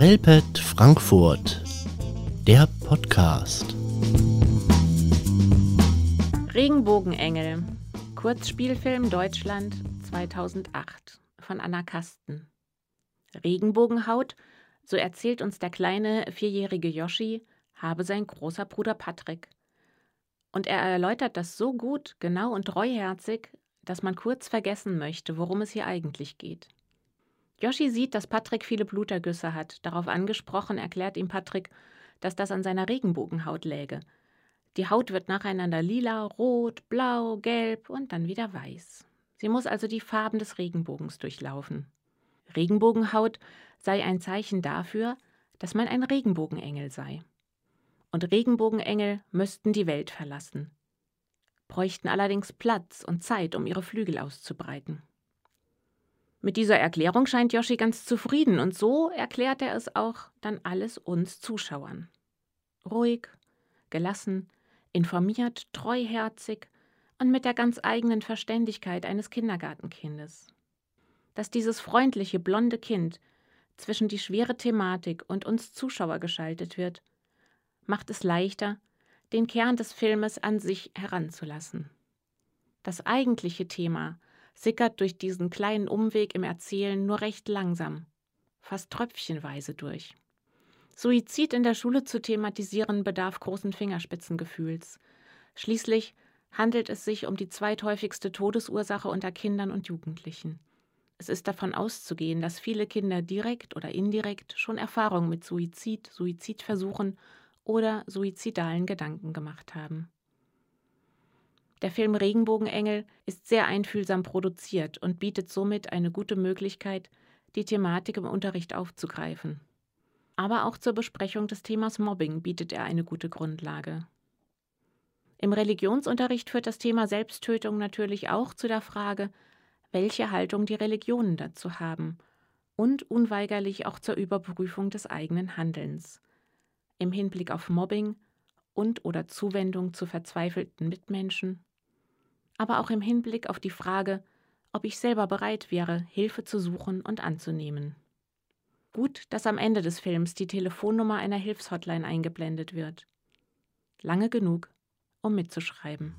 Relpet Frankfurt, der Podcast. Regenbogenengel, Kurzspielfilm Deutschland 2008 von Anna Kasten. Regenbogenhaut, so erzählt uns der kleine vierjährige Yoshi, habe sein großer Bruder Patrick. Und er erläutert das so gut, genau und treuherzig, dass man kurz vergessen möchte, worum es hier eigentlich geht. Yoshi sieht, dass Patrick viele Blutergüsse hat. Darauf angesprochen erklärt ihm Patrick, dass das an seiner Regenbogenhaut läge. Die Haut wird nacheinander lila, rot, blau, gelb und dann wieder weiß. Sie muss also die Farben des Regenbogens durchlaufen. Regenbogenhaut sei ein Zeichen dafür, dass man ein Regenbogenengel sei. Und Regenbogenengel müssten die Welt verlassen, bräuchten allerdings Platz und Zeit, um ihre Flügel auszubreiten. Mit dieser Erklärung scheint Yoshi ganz zufrieden und so erklärt er es auch dann alles uns Zuschauern. Ruhig, gelassen, informiert, treuherzig und mit der ganz eigenen Verständigkeit eines Kindergartenkindes. Dass dieses freundliche, blonde Kind zwischen die schwere Thematik und uns Zuschauer geschaltet wird, macht es leichter, den Kern des Filmes an sich heranzulassen. Das eigentliche Thema sickert durch diesen kleinen Umweg im Erzählen nur recht langsam, fast tröpfchenweise durch. Suizid in der Schule zu thematisieren bedarf großen Fingerspitzengefühls. Schließlich handelt es sich um die zweithäufigste Todesursache unter Kindern und Jugendlichen. Es ist davon auszugehen, dass viele Kinder direkt oder indirekt schon Erfahrung mit Suizid, Suizidversuchen oder suizidalen Gedanken gemacht haben. Der Film Regenbogenengel ist sehr einfühlsam produziert und bietet somit eine gute Möglichkeit, die Thematik im Unterricht aufzugreifen. Aber auch zur Besprechung des Themas Mobbing bietet er eine gute Grundlage. Im Religionsunterricht führt das Thema Selbsttötung natürlich auch zu der Frage, welche Haltung die Religionen dazu haben und unweigerlich auch zur Überprüfung des eigenen Handelns. Im Hinblick auf Mobbing und oder Zuwendung zu verzweifelten Mitmenschen aber auch im Hinblick auf die Frage, ob ich selber bereit wäre, Hilfe zu suchen und anzunehmen. Gut, dass am Ende des Films die Telefonnummer einer Hilfshotline eingeblendet wird. Lange genug, um mitzuschreiben.